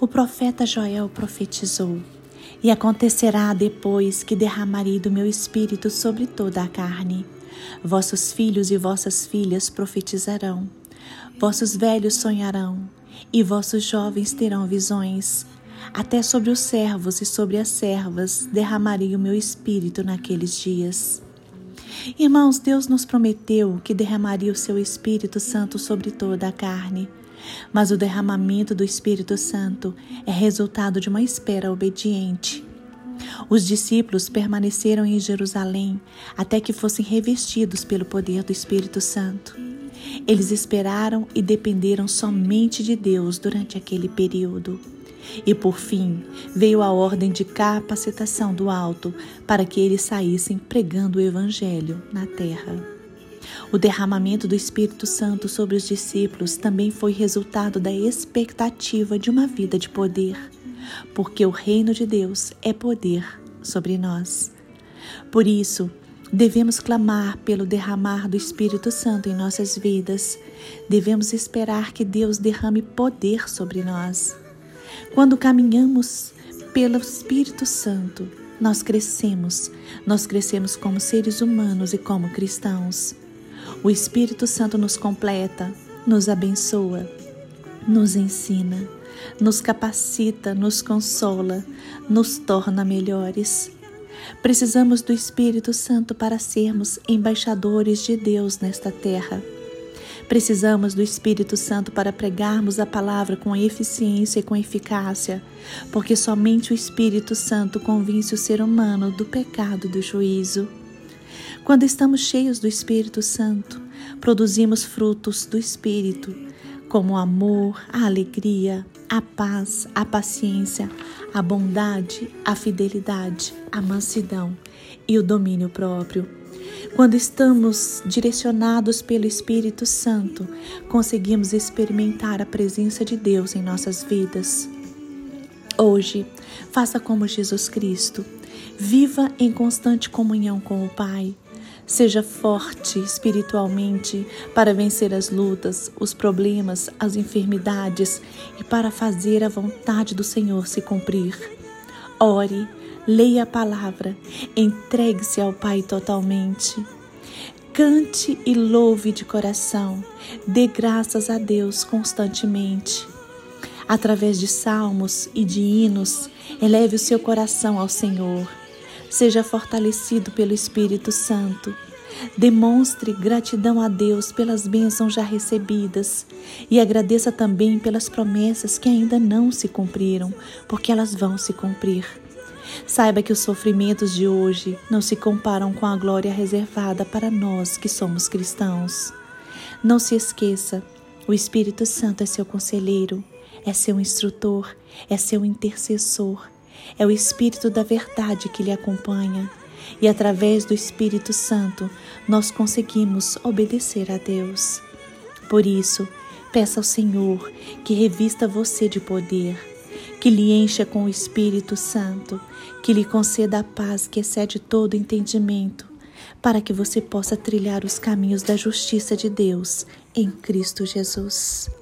O profeta Joel profetizou: E acontecerá depois que derramarei do meu espírito sobre toda a carne. Vossos filhos e vossas filhas profetizarão, vossos velhos sonharão, e vossos jovens terão visões. Até sobre os servos e sobre as servas derramarei o meu espírito naqueles dias. Irmãos, Deus nos prometeu que derramaria o seu Espírito Santo sobre toda a carne. Mas o derramamento do Espírito Santo é resultado de uma espera obediente. Os discípulos permaneceram em Jerusalém até que fossem revestidos pelo poder do Espírito Santo. Eles esperaram e dependeram somente de Deus durante aquele período. E por fim veio a ordem de capacitação do alto para que eles saíssem pregando o Evangelho na terra. O derramamento do Espírito Santo sobre os discípulos também foi resultado da expectativa de uma vida de poder, porque o reino de Deus é poder sobre nós. Por isso, devemos clamar pelo derramar do Espírito Santo em nossas vidas. Devemos esperar que Deus derrame poder sobre nós. Quando caminhamos pelo Espírito Santo, nós crescemos, nós crescemos como seres humanos e como cristãos. O Espírito Santo nos completa, nos abençoa, nos ensina, nos capacita, nos consola, nos torna melhores. Precisamos do Espírito Santo para sermos embaixadores de Deus nesta terra. Precisamos do Espírito Santo para pregarmos a palavra com eficiência e com eficácia, porque somente o Espírito Santo convence o ser humano do pecado e do juízo. Quando estamos cheios do Espírito Santo, produzimos frutos do Espírito, como o amor, a alegria, a paz, a paciência, a bondade, a fidelidade, a mansidão e o domínio próprio. Quando estamos direcionados pelo Espírito Santo, conseguimos experimentar a presença de Deus em nossas vidas. Hoje, faça como Jesus Cristo. Viva em constante comunhão com o Pai. Seja forte espiritualmente para vencer as lutas, os problemas, as enfermidades e para fazer a vontade do Senhor se cumprir. Ore, leia a palavra, entregue-se ao Pai totalmente. Cante e louve de coração, dê graças a Deus constantemente. Através de salmos e de hinos, eleve o seu coração ao Senhor Seja fortalecido pelo Espírito Santo. Demonstre gratidão a Deus pelas bênçãos já recebidas e agradeça também pelas promessas que ainda não se cumpriram, porque elas vão se cumprir. Saiba que os sofrimentos de hoje não se comparam com a glória reservada para nós que somos cristãos. Não se esqueça, o Espírito Santo é seu conselheiro, é seu instrutor, é seu intercessor é o Espírito da Verdade que lhe acompanha, e através do Espírito Santo nós conseguimos obedecer a Deus. Por isso, peça ao Senhor que revista você de poder, que lhe encha com o Espírito Santo, que lhe conceda a paz que excede todo entendimento, para que você possa trilhar os caminhos da justiça de Deus em Cristo Jesus.